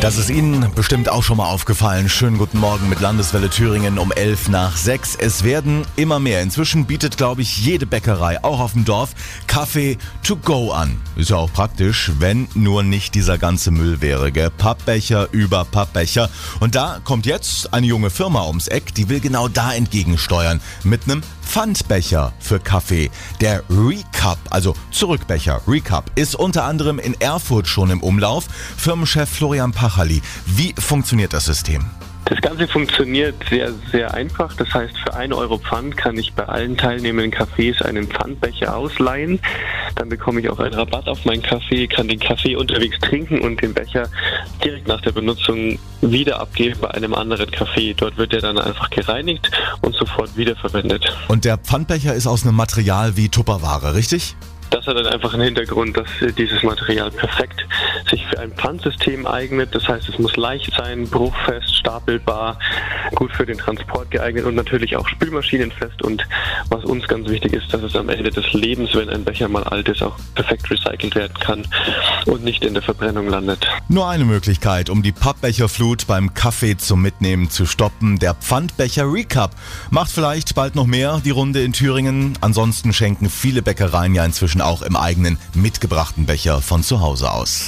Das ist Ihnen bestimmt auch schon mal aufgefallen. Schönen guten Morgen mit Landeswelle Thüringen um 11 nach 6. Es werden immer mehr. Inzwischen bietet, glaube ich, jede Bäckerei, auch auf dem Dorf, Kaffee to go an. Ist ja auch praktisch, wenn nur nicht dieser ganze Müll wäre. Gell? Pappbecher über Pappbecher. Und da kommt jetzt eine junge Firma ums Eck, die will genau da entgegensteuern. Mit einem Pfandbecher für Kaffee. Der Recup, also Zurückbecher, Recup, ist unter anderem in Erfurt schon im Umlauf. Firmenchef Florian Pachali. Wie funktioniert das System? Das Ganze funktioniert sehr, sehr einfach. Das heißt, für 1 Euro Pfand kann ich bei allen teilnehmenden Cafés einen Pfandbecher ausleihen. Dann bekomme ich auch einen Rabatt auf meinen Kaffee, kann den Kaffee unterwegs trinken und den Becher direkt nach der Benutzung wieder abgeben bei einem anderen Café. Dort wird er dann einfach gereinigt und sofort wiederverwendet. Und der Pfandbecher ist aus einem Material wie Tupperware, richtig? Das hat dann einfach einen Hintergrund, dass dieses Material perfekt sich für ein Pfandsystem eignet. Das heißt, es muss leicht sein, bruchfest, stapelbar, gut für den Transport geeignet und natürlich auch spülmaschinenfest. Und was uns ganz wichtig ist, dass es am Ende des Lebens, wenn ein Becher mal alt ist, auch perfekt recycelt werden kann und nicht in der Verbrennung landet. Nur eine Möglichkeit, um die Pappbecherflut beim Kaffee zum Mitnehmen zu stoppen. Der Pfandbecher Recap macht vielleicht bald noch mehr die Runde in Thüringen. Ansonsten schenken viele Bäckereien ja inzwischen auch im eigenen mitgebrachten Becher von zu Hause aus.